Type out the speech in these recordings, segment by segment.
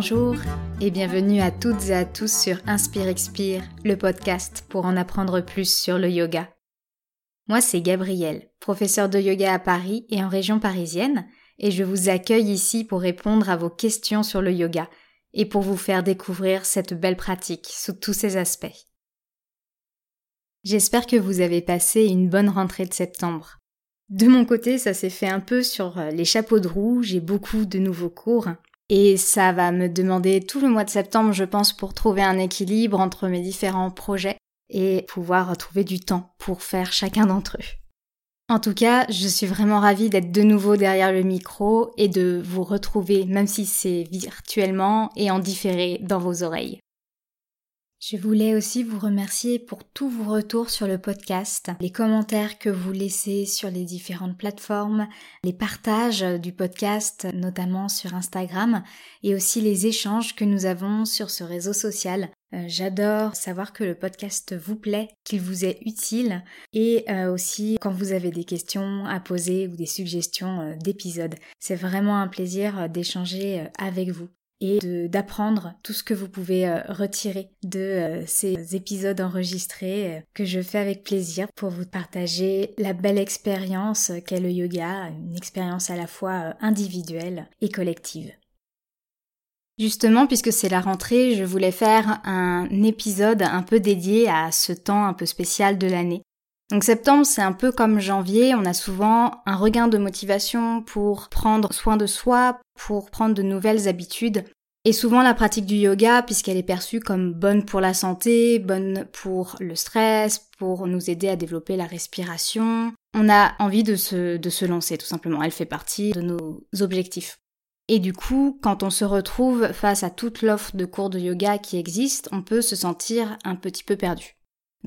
Bonjour et bienvenue à toutes et à tous sur Inspire Expire, le podcast pour en apprendre plus sur le yoga. Moi c'est Gabrielle, professeure de yoga à Paris et en région parisienne, et je vous accueille ici pour répondre à vos questions sur le yoga et pour vous faire découvrir cette belle pratique sous tous ses aspects. J'espère que vous avez passé une bonne rentrée de septembre. De mon côté, ça s'est fait un peu sur les chapeaux de roue, j'ai beaucoup de nouveaux cours, et ça va me demander tout le mois de septembre, je pense, pour trouver un équilibre entre mes différents projets et pouvoir trouver du temps pour faire chacun d'entre eux. En tout cas, je suis vraiment ravie d'être de nouveau derrière le micro et de vous retrouver, même si c'est virtuellement et en différé dans vos oreilles. Je voulais aussi vous remercier pour tous vos retours sur le podcast, les commentaires que vous laissez sur les différentes plateformes, les partages du podcast, notamment sur Instagram, et aussi les échanges que nous avons sur ce réseau social. Euh, j'adore savoir que le podcast vous plaît, qu'il vous est utile, et euh, aussi quand vous avez des questions à poser ou des suggestions euh, d'épisodes. C'est vraiment un plaisir d'échanger avec vous et d'apprendre tout ce que vous pouvez euh, retirer de euh, ces épisodes enregistrés euh, que je fais avec plaisir pour vous partager la belle expérience qu'est le yoga, une expérience à la fois individuelle et collective. Justement, puisque c'est la rentrée, je voulais faire un épisode un peu dédié à ce temps un peu spécial de l'année. Donc septembre, c'est un peu comme janvier, on a souvent un regain de motivation pour prendre soin de soi, pour prendre de nouvelles habitudes. Et souvent la pratique du yoga, puisqu'elle est perçue comme bonne pour la santé, bonne pour le stress, pour nous aider à développer la respiration, on a envie de se, de se lancer tout simplement. Elle fait partie de nos objectifs. Et du coup, quand on se retrouve face à toute l'offre de cours de yoga qui existe, on peut se sentir un petit peu perdu.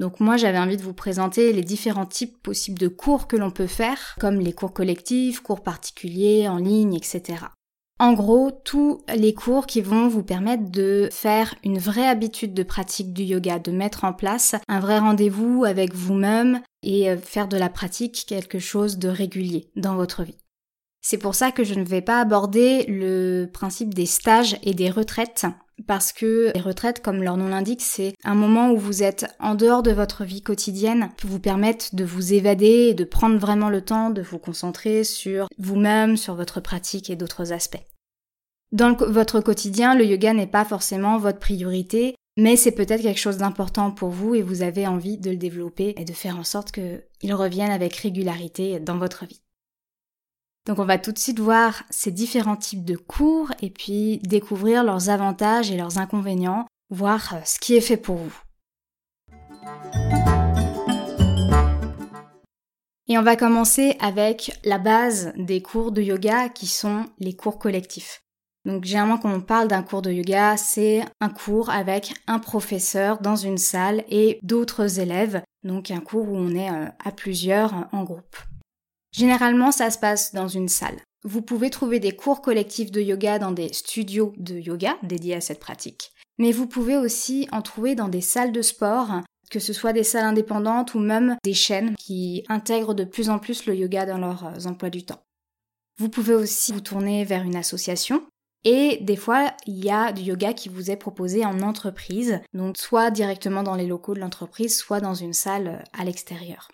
Donc moi j'avais envie de vous présenter les différents types possibles de cours que l'on peut faire, comme les cours collectifs, cours particuliers, en ligne, etc. En gros, tous les cours qui vont vous permettre de faire une vraie habitude de pratique du yoga, de mettre en place un vrai rendez-vous avec vous-même et euh, faire de la pratique quelque chose de régulier dans votre vie. C'est pour ça que je ne vais pas aborder le principe des stages et des retraites parce que les retraites, comme leur nom l'indique, c'est un moment où vous êtes en dehors de votre vie quotidienne, qui vous permettent de vous évader et de prendre vraiment le temps de vous concentrer sur vous-même, sur votre pratique et d'autres aspects. Dans votre quotidien, le yoga n'est pas forcément votre priorité, mais c'est peut-être quelque chose d'important pour vous et vous avez envie de le développer et de faire en sorte qu'il revienne avec régularité dans votre vie. Donc on va tout de suite voir ces différents types de cours et puis découvrir leurs avantages et leurs inconvénients, voir euh, ce qui est fait pour vous. Et on va commencer avec la base des cours de yoga qui sont les cours collectifs. Donc généralement quand on parle d'un cours de yoga, c'est un cours avec un professeur dans une salle et d'autres élèves, donc un cours où on est euh, à plusieurs en groupe. Généralement, ça se passe dans une salle. Vous pouvez trouver des cours collectifs de yoga dans des studios de yoga dédiés à cette pratique. Mais vous pouvez aussi en trouver dans des salles de sport, que ce soit des salles indépendantes ou même des chaînes qui intègrent de plus en plus le yoga dans leurs emplois du temps. Vous pouvez aussi vous tourner vers une association et des fois, il y a du yoga qui vous est proposé en entreprise, donc soit directement dans les locaux de l'entreprise, soit dans une salle à l'extérieur.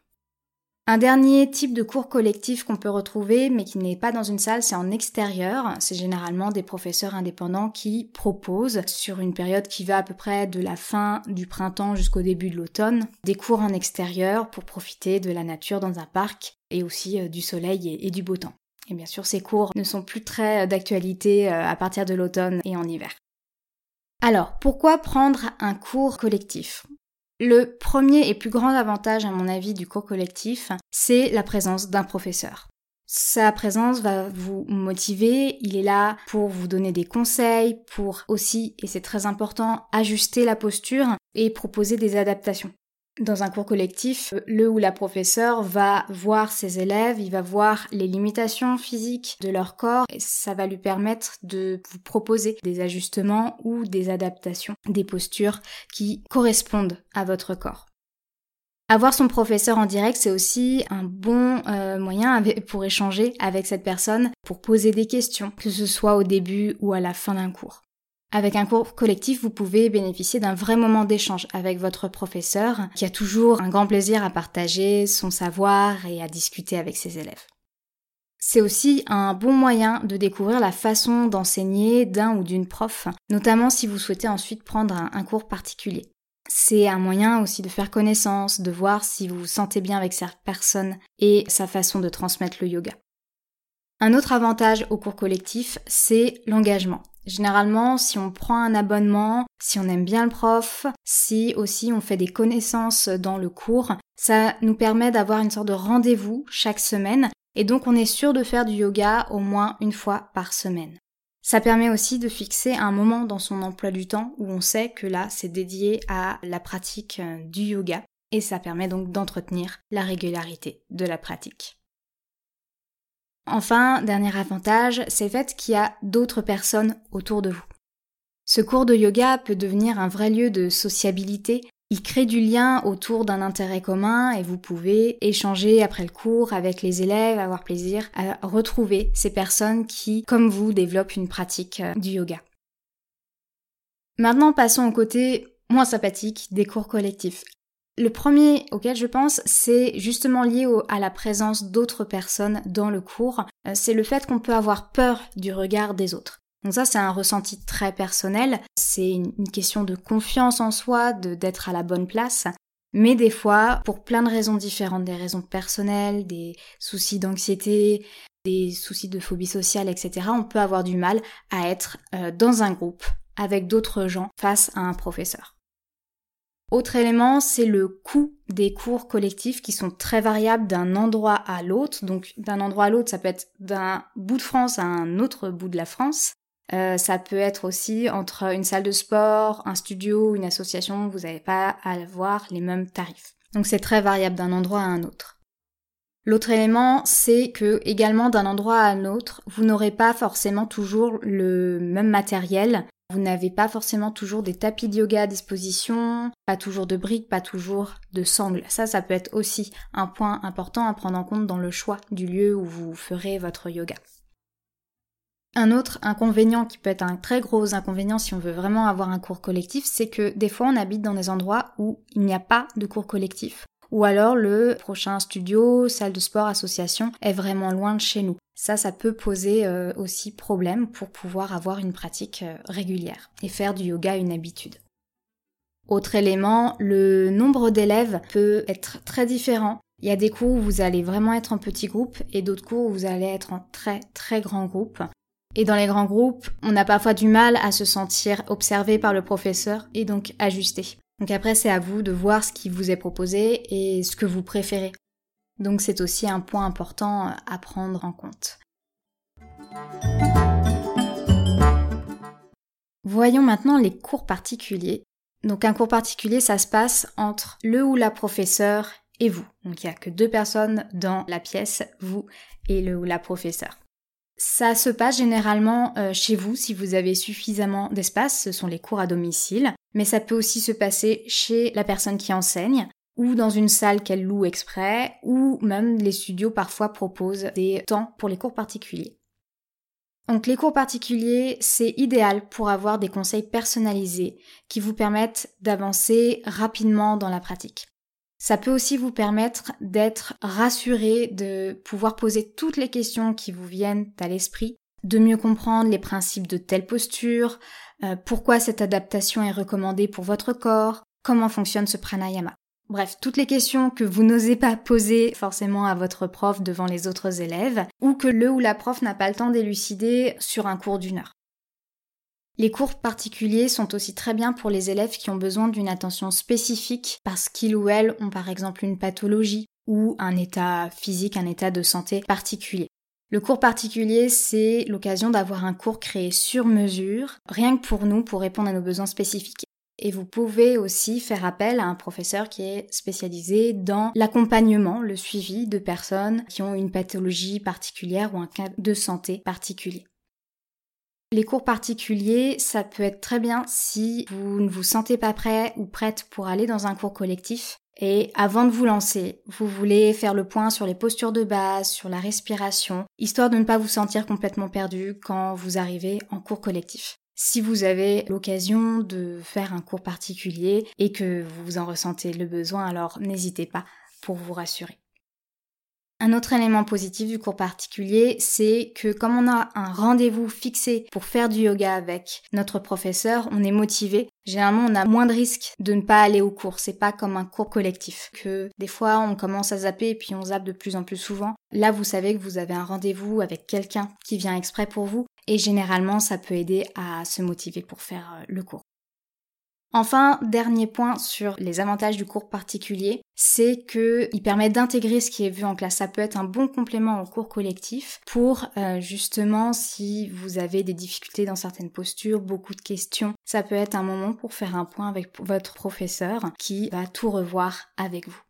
Un dernier type de cours collectif qu'on peut retrouver, mais qui n'est pas dans une salle, c'est en extérieur. C'est généralement des professeurs indépendants qui proposent, sur une période qui va à peu près de la fin du printemps jusqu'au début de l'automne, des cours en extérieur pour profiter de la nature dans un parc et aussi euh, du soleil et du beau temps. Et bien sûr, ces cours ne sont plus très euh, d'actualité euh, à partir de l'automne et en hiver. Alors, pourquoi prendre un cours collectif? Le premier et plus grand avantage, à mon avis, du cours collectif, c'est la présence d'un professeur. Sa présence va vous motiver, il est là pour vous donner des conseils, pour aussi, et c'est très important, ajuster la posture et proposer des adaptations. Dans un cours collectif, le ou la professeur va voir ses élèves, il va voir les limitations physiques de leur corps et ça va lui permettre de vous proposer des ajustements ou des adaptations, des postures qui correspondent à votre corps. Avoir son professeur en direct, c'est aussi un bon euh, moyen pour échanger avec cette personne, pour poser des questions, que ce soit au début ou à la fin d'un cours. Avec un cours collectif, vous pouvez bénéficier d'un vrai moment d'échange avec votre professeur qui a toujours un grand plaisir à partager son savoir et à discuter avec ses élèves. C'est aussi un bon moyen de découvrir la façon d'enseigner d'un ou d'une prof, notamment si vous souhaitez ensuite prendre un, cours particulier. C'est un moyen aussi de faire connaissance, de voir si vous vous sentez bien avec cette personne et sa façon de transmettre le yoga. Un autre avantage au cours collectif, c'est l'engagement. Généralement, si on prend un abonnement, si on aime bien le prof, si aussi on fait des connaissances dans le cours, ça nous permet d'avoir une sorte de rendez-vous chaque semaine et donc on est sûr de faire du yoga au moins une fois par semaine. Ça permet aussi de fixer un moment dans son emploi du temps où on sait que là c'est dédié à la pratique euh, du yoga et ça permet donc d'entretenir la régularité de la pratique. Enfin, dernier avantage, c'est le fait qu'il y a d'autres personnes autour de vous. Ce cours de yoga peut devenir un vrai lieu de sociabilité il crée du lien autour d'un intérêt commun et vous pouvez échanger après le cours avec les élèves, avoir plaisir à retrouver ces personnes qui, comme vous, développent une pratique euh, du yoga. Maintenant, passons au côté moins sympathique des cours collectifs. Le premier auquel je pense, c'est justement lié à la présence d'autres personnes dans le cours. Euh, c'est le fait qu'on peut avoir peur du regard des autres. Donc ça, c'est un ressenti très personnel. C'est une question de confiance en soi, d'être à la bonne place. Mais des fois, pour plein de raisons différentes, des raisons personnelles, des soucis d'anxiété, des soucis de phobie sociale, etc., on peut avoir du mal à être euh, dans un groupe avec d'autres gens face à un professeur. Autre élément, c'est le coût des cours collectifs qui sont très variables d'un endroit à l'autre. Donc d'un endroit à l'autre, ça peut être d'un bout de France à un autre bout de la France. Euh, ça peut être aussi entre une salle de sport, un studio, une association, vous n'avez pas à avoir les mêmes tarifs. Donc c'est très variable d'un endroit à un autre. L'autre élément, c'est que également d'un endroit à un autre, vous n'aurez pas forcément toujours le même matériel. Vous n'avez pas forcément toujours des tapis de yoga à disposition, pas toujours de briques, pas toujours de sangles. Ça, ça peut être aussi un point important à prendre en compte dans le choix du lieu où vous ferez votre yoga. Un autre inconvénient qui peut être un très gros inconvénient si on veut vraiment avoir un cours collectif, c'est que des fois on habite dans des endroits où il n'y a pas de cours collectif. Ou alors le prochain studio, salle de sport, association est vraiment loin de chez nous. Ça, ça peut poser euh, aussi problème pour pouvoir avoir une pratique euh, régulière et faire du yoga une habitude. Autre élément, le nombre d'élèves peut être très différent. Il y a des cours où vous allez vraiment être en petit groupe et d'autres cours où vous allez être en très très grand groupe. Et dans les grands groupes, on a parfois du mal à se sentir observé par le professeur et donc ajusté. Donc après, c'est à vous de voir ce qui vous est proposé et ce que vous préférez. Donc c'est aussi un point important à prendre en compte. Voyons maintenant les cours particuliers. Donc un cours particulier, ça se passe entre le ou la professeur et vous. Donc il n'y a que deux personnes dans la pièce, vous et le ou la professeur. Ça se passe généralement euh, chez vous si vous avez suffisamment d'espace, ce sont les cours à domicile, mais ça peut aussi se passer chez la personne qui enseigne ou dans une salle qu'elle loue exprès, ou même les studios parfois proposent des temps pour les cours particuliers. Donc les cours particuliers, c'est idéal pour avoir des conseils personnalisés qui vous permettent d'avancer rapidement dans la pratique. Ça peut aussi vous permettre d'être rassuré, de pouvoir poser toutes les questions qui vous viennent à l'esprit, de mieux comprendre les principes de telle posture, euh, pourquoi cette adaptation est recommandée pour votre corps, comment fonctionne ce pranayama. Bref, toutes les questions que vous n'osez pas poser forcément à votre prof devant les autres élèves, ou que le ou la prof n'a pas le temps d'élucider sur un cours d'une heure. Les cours particuliers sont aussi très bien pour les élèves qui ont besoin d'une attention spécifique parce qu'ils ou elles ont par exemple une pathologie ou un état physique, un état de santé particulier. Le cours particulier, c'est l'occasion d'avoir un cours créé sur mesure, rien que pour nous, pour répondre à nos besoins spécifiques. Et vous pouvez aussi faire appel à un professeur qui est spécialisé dans l'accompagnement, le suivi de personnes qui ont une pathologie particulière ou un cas de santé particulier. Les cours particuliers, ça peut être très bien si vous ne vous sentez pas prêt ou prête pour aller dans un cours collectif. Et avant de vous lancer, vous voulez faire le point sur les postures de base, sur la respiration, histoire de ne pas vous sentir complètement perdu quand vous arrivez en cours collectif. si vous avez l'occasion de faire un cours particulier et que vous en ressentez le besoin, alors n'hésitez pas pour vous rassurer. Un autre élément positif du cours particulier, c'est que comme on a un rendez-vous fixé pour faire du yoga avec notre professeur, on est motivé. Généralement, on a moins de risques de ne pas aller au cours. C'est pas comme un cours collectif que des fois on commence à zapper et puis on zappe de plus en plus souvent. Là, vous savez que vous avez un rendez-vous avec quelqu'un qui vient exprès pour vous et généralement, ça peut aider à se motiver pour faire euh, le cours. Enfin, dernier point sur les avantages du cours particulier, c'est qu'il permet d'intégrer ce qui est vu en classe. Ça peut être un bon complément au cours collectif pour euh, justement si vous avez des difficultés dans certaines postures, beaucoup de questions, ça peut être un moment pour faire un point avec votre professeur qui va tout revoir avec vous.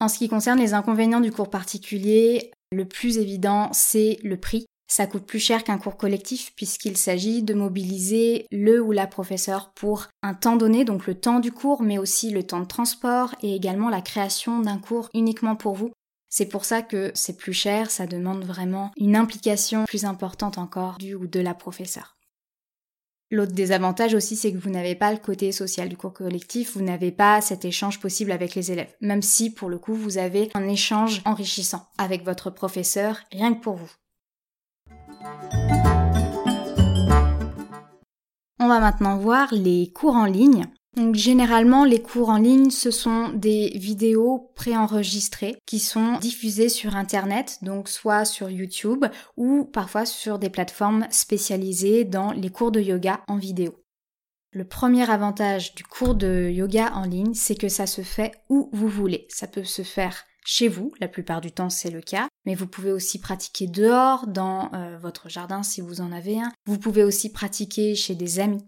En ce qui concerne les inconvénients du cours particulier, le plus évident, c'est le prix. Ça coûte plus cher qu'un cours collectif puisqu'il s'agit de mobiliser le ou la professeur pour un temps donné, donc le temps du cours, mais aussi le temps de transport et également la création d'un cours uniquement pour vous. C'est pour ça que c'est plus cher, ça demande vraiment une implication plus importante encore du ou de la professeure. L'autre désavantage aussi, c'est que vous n'avez pas le côté social du cours collectif, vous n'avez pas cet échange possible avec les élèves, même si pour le coup vous avez un échange enrichissant avec votre professeur, rien que pour vous. On va maintenant voir les cours en ligne. Généralement, les cours en ligne, ce sont des vidéos préenregistrées qui sont diffusées sur Internet, donc soit sur YouTube ou parfois sur des plateformes spécialisées dans les cours de yoga en vidéo. Le premier avantage du cours de yoga en ligne, c'est que ça se fait où vous voulez. Ça peut se faire chez vous, la plupart du temps c'est le cas, mais vous pouvez aussi pratiquer dehors, dans euh, votre jardin si vous en avez un. Vous pouvez aussi pratiquer chez des amis.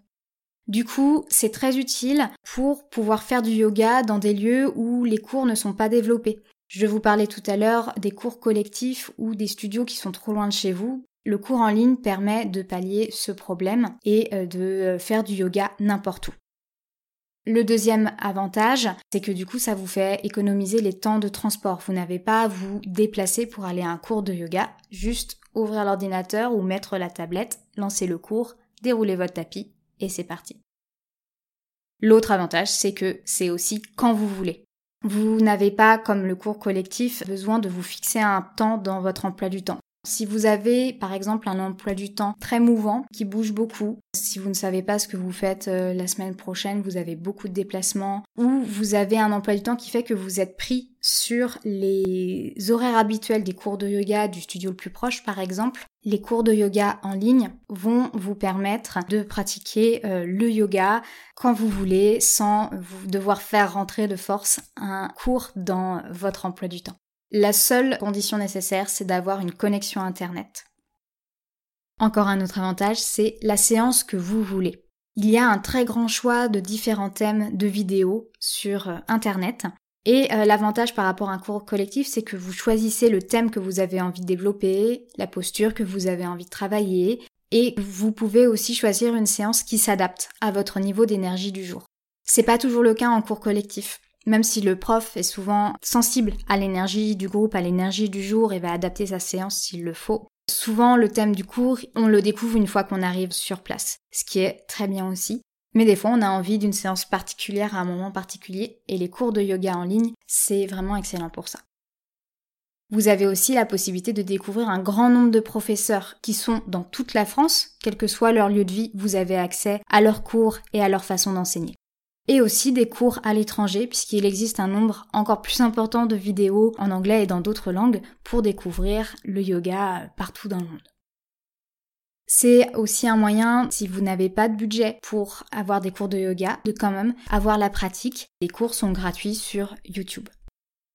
Du coup, c'est très utile pour pouvoir faire du yoga dans des lieux où les cours ne sont pas développés. Je vous parlais tout à l'heure des cours collectifs ou des studios qui sont trop loin de chez vous. Le cours en ligne permet de pallier ce problème et euh, de euh, faire du yoga n'importe où. Le deuxième avantage, c'est que du coup, ça vous fait économiser les temps de transport. Vous n'avez pas à vous déplacer pour aller à un cours de yoga, juste ouvrir l'ordinateur ou mettre la tablette, lancer le cours, dérouler votre tapis et c'est parti. L'autre avantage, c'est que c'est aussi quand vous voulez. Vous n'avez pas, comme le cours collectif, besoin de vous fixer un temps dans votre emploi du temps. Si vous avez par exemple un emploi du temps très mouvant qui bouge beaucoup, si vous ne savez pas ce que vous faites euh, la semaine prochaine, vous avez beaucoup de déplacements, ou vous avez un emploi du temps qui fait que vous êtes pris sur les horaires habituels des cours de yoga du studio le plus proche par exemple, les cours de yoga en ligne vont vous permettre de pratiquer euh, le yoga quand vous voulez sans devoir faire rentrer de force un cours dans votre emploi du temps. La seule condition nécessaire, c'est d'avoir une connexion Internet. Encore un autre avantage, c'est la séance que vous voulez. Il y a un très grand choix de différents thèmes de vidéos sur euh, Internet. Et euh, l'avantage par rapport à un cours collectif, c'est que vous choisissez le thème que vous avez envie de développer, la posture que vous avez envie de travailler, et vous pouvez aussi choisir une séance qui s'adapte à votre niveau d'énergie du jour. C'est pas toujours le cas en cours collectif. Même si le prof est souvent sensible à l'énergie du groupe, à l'énergie du jour et va adapter sa séance s'il le faut, souvent le thème du cours, on le découvre une fois qu'on arrive sur place, ce qui est très bien aussi. Mais des fois, on a envie d'une séance particulière à un moment particulier et les cours de yoga en ligne, c'est vraiment excellent pour ça. Vous avez aussi la possibilité de découvrir un grand nombre de professeurs qui sont dans toute la France, quel que soit leur lieu de vie, vous avez accès à leurs cours et à leur façon d'enseigner et aussi des cours à l'étranger puisqu'il existe un nombre encore plus important de vidéos en anglais et dans d'autres langues pour découvrir le yoga partout dans le monde. C'est aussi un moyen, si vous n'avez pas de budget pour avoir des cours de yoga, de quand même avoir la pratique. Les cours sont gratuits sur YouTube.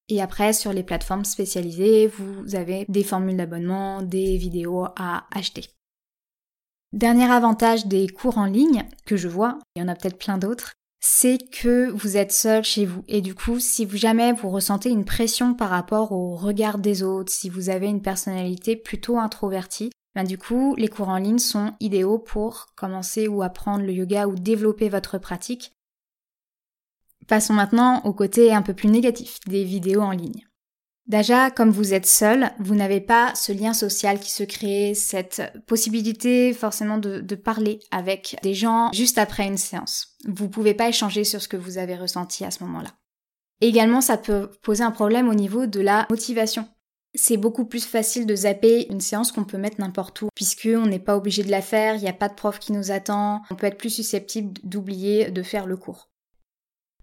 Et après, sur les plateformes spécialisées, vous avez des formules d'abonnement, des vidéos à acheter. Dernier avantage des cours en ligne que je vois, il y en a peut-être plein d'autres, c'est que vous êtes seul chez vous. Et du coup, si vous jamais vous ressentez une pression par rapport au regard des autres, si vous avez une personnalité plutôt introvertie, ben du coup, les cours en ligne sont idéaux pour commencer ou apprendre le yoga ou développer votre pratique. Passons maintenant au côté un peu plus négatif des vidéos en ligne. Déjà, comme vous êtes seul, vous n'avez pas ce lien social qui se crée, cette possibilité forcément de, parler avec des gens juste après une séance. Vous pouvez pas échanger sur ce que vous avez ressenti à ce moment-là. Également, ça peut poser un problème au niveau de la motivation. C'est beaucoup plus facile de zapper une séance qu'on peut mettre n'importe où, puisqu'on n'est pas obligé de la faire, il n'y a pas de prof qui nous attend, on peut être plus susceptible d'oublier de faire le cours.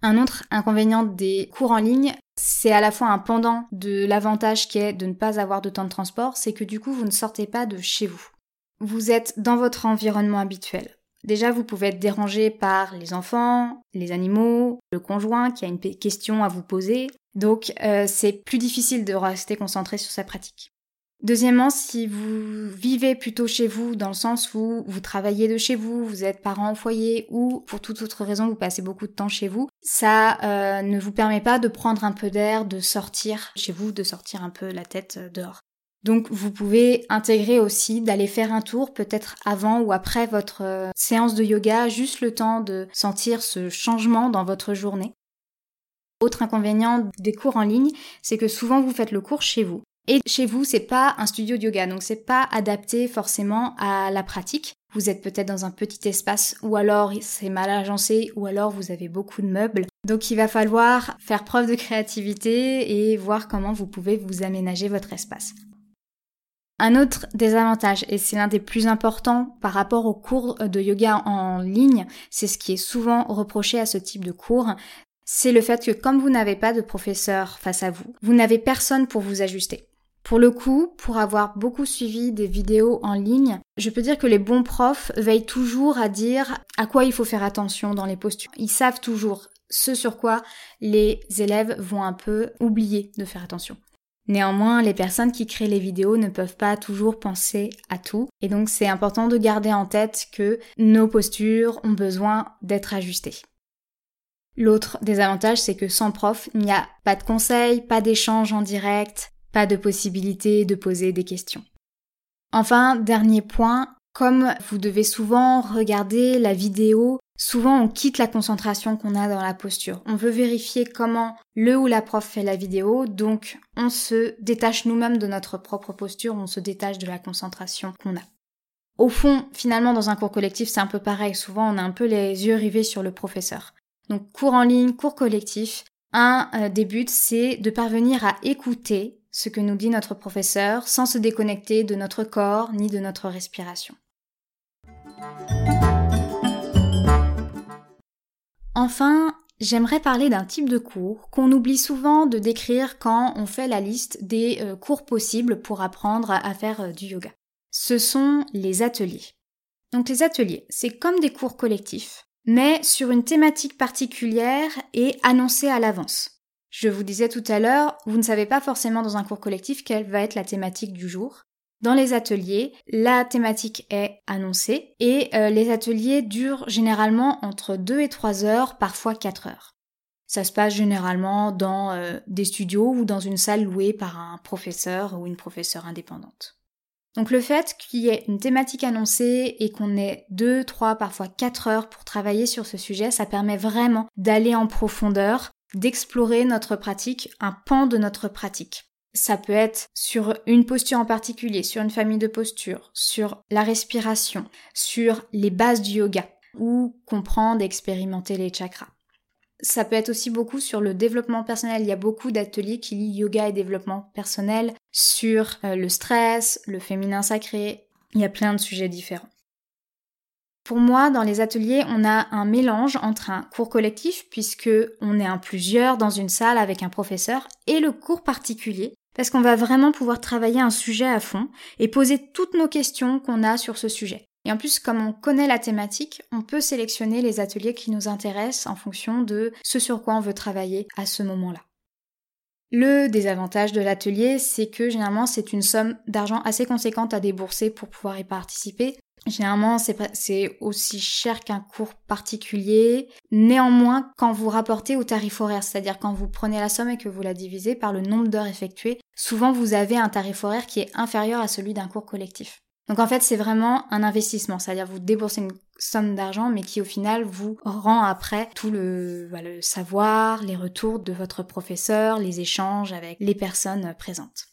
Un autre inconvénient des cours en ligne, c'est à la fois un pendant de l'avantage qui est de ne pas avoir de temps de transport, c'est que du coup vous ne sortez pas de chez vous. Vous êtes dans votre environnement habituel. Déjà, vous pouvez être dérangé par les enfants, les animaux, le conjoint qui a une question à vous poser. Donc, euh, c'est plus difficile de rester concentré sur sa pratique. Deuxièmement, si vous vivez plutôt chez vous, dans le sens où vous travaillez de chez vous, vous êtes parent au foyer ou pour toute autre raison vous passez beaucoup de temps chez vous, ça euh, ne vous permet pas de prendre un peu d'air, de sortir chez vous, de sortir un peu la tête euh, dehors. Donc vous pouvez intégrer aussi d'aller faire un tour peut-être avant ou après votre euh, séance de yoga, juste le temps de sentir ce changement dans votre journée. Autre inconvénient des cours en ligne, c'est que souvent vous faites le cours chez vous. Et chez vous, c'est pas un studio de yoga, donc c'est pas adapté forcément à la pratique. Vous êtes peut-être dans un petit espace, ou alors c'est mal agencé, ou alors vous avez beaucoup de meubles. Donc il va falloir faire preuve de créativité et voir comment vous pouvez vous aménager votre espace. Un autre désavantage, et c'est l'un des plus importants par rapport aux cours de yoga en ligne, c'est ce qui est souvent reproché à ce type de cours, c'est le fait que comme vous n'avez pas de professeur face à vous, vous n'avez personne pour vous ajuster. Pour le coup, pour avoir beaucoup suivi des vidéos en ligne, je peux dire que les bons profs veillent toujours à dire à quoi il faut faire attention dans les postures. Ils savent toujours ce sur quoi les élèves vont un peu oublier de faire attention. Néanmoins, les personnes qui créent les vidéos ne peuvent pas toujours penser à tout, et donc c'est important de garder en tête que nos postures ont besoin d'être ajustées. L'autre désavantage, c'est que sans prof, il n'y a pas de conseils, pas d'échange en direct, pas de possibilité de poser des questions. Enfin, dernier point, comme vous devez souvent regarder la vidéo, souvent on quitte la concentration qu'on a dans la posture. On veut vérifier comment le ou la prof fait la vidéo, donc on se détache nous-mêmes de notre propre posture, on se détache de la concentration qu'on a. Au fond, finalement, dans un cours collectif, c'est un peu pareil. Souvent, on a un peu les yeux rivés sur le professeur. Donc, cours en ligne, cours collectif. Un euh, des buts, c'est de parvenir à écouter ce que nous dit notre professeur sans se déconnecter de notre corps ni de notre respiration. Enfin, j'aimerais parler d'un type de cours qu'on oublie souvent de décrire quand on fait la liste des euh, cours possibles pour apprendre à faire euh, du yoga. Ce sont les ateliers. Donc les ateliers, c'est comme des cours collectifs, mais sur une thématique particulière et annoncée à l'avance. Je vous disais tout à l'heure, vous ne savez pas forcément dans un cours collectif quelle va être la thématique du jour. Dans les ateliers, la thématique est annoncée et euh, les ateliers durent généralement entre 2 et 3 heures, parfois 4 heures. Ça se passe généralement dans euh, des studios ou dans une salle louée par un professeur ou une professeure indépendante. Donc le fait qu'il y ait une thématique annoncée et qu'on ait 2, 3, parfois 4 heures pour travailler sur ce sujet, ça permet vraiment d'aller en profondeur d'explorer notre pratique, un pan de notre pratique. Ça peut être sur une posture en particulier, sur une famille de postures, sur la respiration, sur les bases du yoga, ou comprendre et expérimenter les chakras. Ça peut être aussi beaucoup sur le développement personnel. Il y a beaucoup d'ateliers qui lient yoga et développement personnel sur euh, le stress, le féminin sacré. Il y a plein de sujets différents. Pour moi, dans les ateliers, on a un mélange entre un cours collectif, puisque on est un plusieurs dans une salle avec un professeur, et le cours particulier, parce qu'on va vraiment pouvoir travailler un sujet à fond et poser toutes nos questions qu'on a sur ce sujet. Et en plus, comme on connaît la thématique, on peut sélectionner les ateliers qui nous intéressent en fonction de ce sur quoi on veut travailler à ce moment-là. Le désavantage de l'atelier, c'est que généralement c'est une somme d'argent assez conséquente à débourser pour pouvoir y participer. Généralement, c'est aussi cher qu'un cours particulier. Néanmoins, quand vous rapportez au tarif horaire, c'est-à-dire quand vous prenez la somme et que vous la divisez par le nombre d'heures effectuées, souvent vous avez un tarif horaire qui est inférieur à celui d'un cours collectif. Donc en fait, c'est vraiment un investissement, c'est-à-dire vous déboursez une somme d'argent, mais qui au final vous rend après tout le, le savoir, les retours de votre professeur, les échanges avec les personnes présentes.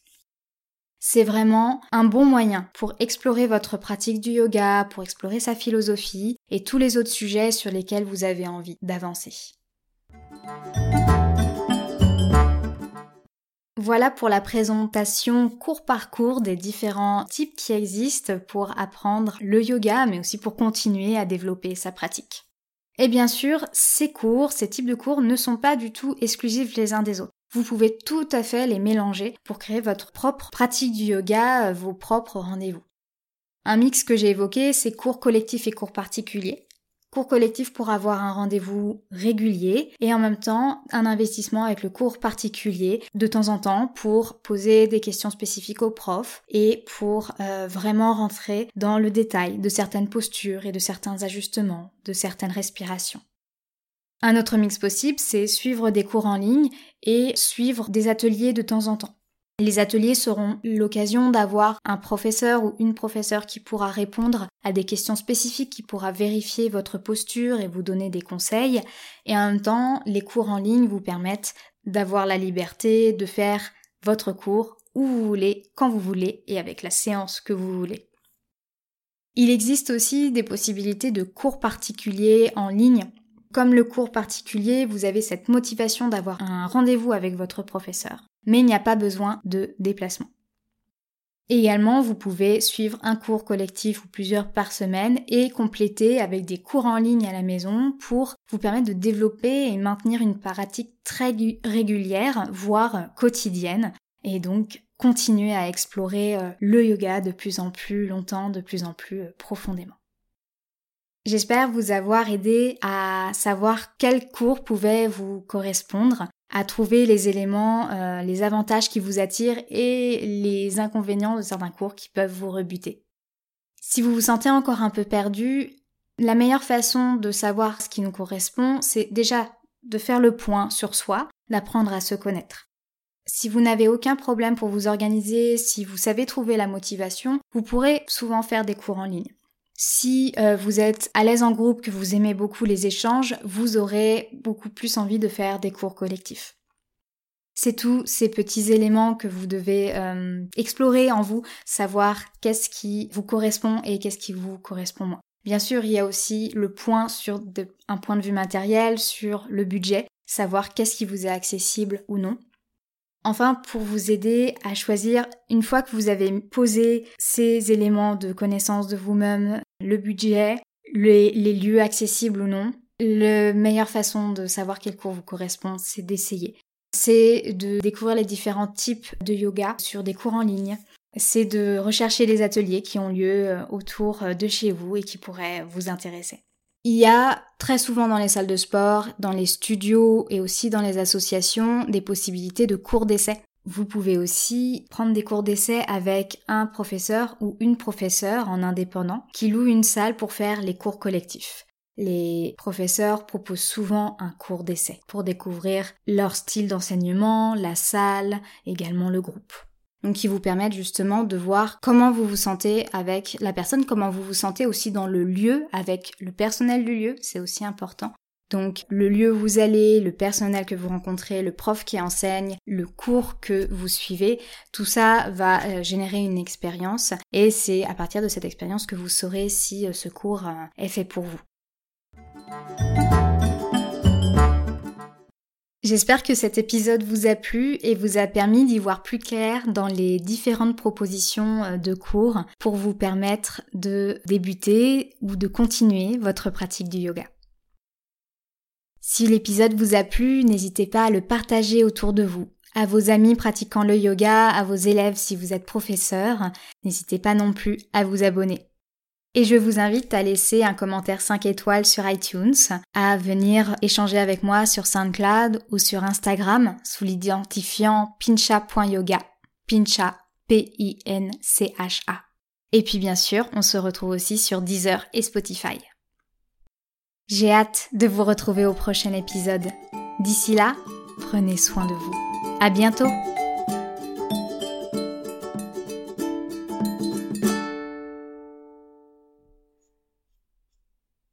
C'est vraiment un bon moyen pour explorer votre pratique du yoga, pour explorer sa philosophie et tous les autres sujets sur lesquels vous avez envie d'avancer. Voilà pour la présentation court par cours des différents types qui existent pour apprendre le yoga, mais aussi pour continuer à développer sa pratique. Et bien sûr, ces cours, ces types de cours ne sont pas du tout exclusifs les uns des autres. Vous pouvez tout à fait les mélanger pour créer votre propre pratique du yoga, vos propres rendez-vous. Un mix que j'ai évoqué, c'est cours collectifs et cours particuliers cours collectif pour avoir un rendez-vous régulier et en même temps un investissement avec le cours particulier de temps en temps pour poser des questions spécifiques aux profs et pour euh, vraiment rentrer dans le détail de certaines postures et de certains ajustements, de certaines respirations. Un autre mix possible, c'est suivre des cours en ligne et suivre des ateliers de temps en temps. Les ateliers seront l'occasion d'avoir un professeur ou une professeure qui pourra répondre à des questions spécifiques, qui pourra vérifier votre posture et vous donner des conseils. Et en même temps, les cours en ligne vous permettent d'avoir la liberté de faire votre cours où vous voulez, quand vous voulez et avec la séance que vous voulez. Il existe aussi des possibilités de cours particuliers en ligne. Comme le cours particulier, vous avez cette motivation d'avoir un rendez-vous avec votre professeur mais il n'y a pas besoin de déplacement. Également, vous pouvez suivre un cours collectif ou plusieurs par semaine et compléter avec des cours en ligne à la maison pour vous permettre de développer et maintenir une pratique très régulière, voire quotidienne, et donc continuer à explorer euh, le yoga de plus en plus longtemps, de plus en plus euh, profondément. J'espère vous avoir aidé à savoir quel cours pouvait vous correspondre à trouver les éléments, euh, les avantages qui vous attirent et les inconvénients de certains cours qui peuvent vous rebuter. Si vous vous sentez encore un peu perdu, la meilleure façon de savoir ce qui nous correspond, c'est déjà de faire le point sur soi, d'apprendre à se connaître. Si vous n'avez aucun problème pour vous organiser, si vous savez trouver la motivation, vous pourrez souvent faire des cours en ligne. Si euh, vous êtes à l'aise en groupe, que vous aimez beaucoup les échanges, vous aurez beaucoup plus envie de faire des cours collectifs. C'est tous ces petits éléments que vous devez euh, explorer en vous, savoir qu'est-ce qui vous correspond et qu'est-ce qui vous correspond moins. Bien sûr, il y a aussi le point sur un point de vue matériel, sur le budget, savoir qu'est-ce qui vous est accessible ou non. Enfin, pour vous aider à choisir, une fois que vous avez posé ces éléments de connaissance de vous-même, le budget, les, lieux accessibles ou non, la meilleure façon de savoir quel cours vous correspond, c'est d'essayer. C'est de découvrir les différents types de yoga sur des cours en ligne. C'est de rechercher les ateliers qui ont lieu euh, autour de chez vous et qui pourraient vous intéresser. Il y a très souvent dans les salles de sport, dans les studios et aussi dans les associations des possibilités de cours d'essai. Vous pouvez aussi prendre des cours d'essai avec un professeur ou une professeure en indépendant qui loue une salle pour faire les cours collectifs. Les professeurs proposent souvent un cours d'essai pour découvrir leur style d'enseignement, la salle, également le groupe donc qui vous permettent justement de voir comment vous vous sentez avec la personne, comment vous vous sentez aussi dans le lieu avec le personnel du lieu, c'est aussi important. Donc le lieu où vous allez, le personnel que vous rencontrez, le prof qui enseigne, le cours que vous suivez, tout ça va euh, générer une expérience et c'est à partir de cette expérience que vous saurez si euh, ce cours euh, est fait pour vous. J'espère que cet épisode vous a plu et vous a permis d'y voir plus clair dans les différentes propositions euh, de cours pour vous permettre de débuter ou de continuer votre pratique du yoga. Si l'épisode vous a plu, n'hésitez pas à le partager autour de vous, à vos amis pratiquant le yoga, à vos élèves si vous êtes professeur. N'hésitez pas non plus à vous abonner. Et je vous invite à laisser un commentaire 5 étoiles sur iTunes, à venir échanger avec moi sur SoundCloud ou sur Instagram sous l'identifiant pincha.yoga. Pincha, P-I-N-C-H-A. Et puis bien sûr, on se retrouve aussi sur Deezer et Spotify. J'ai hâte de vous retrouver au prochain épisode. D'ici là, prenez soin de vous. À bientôt!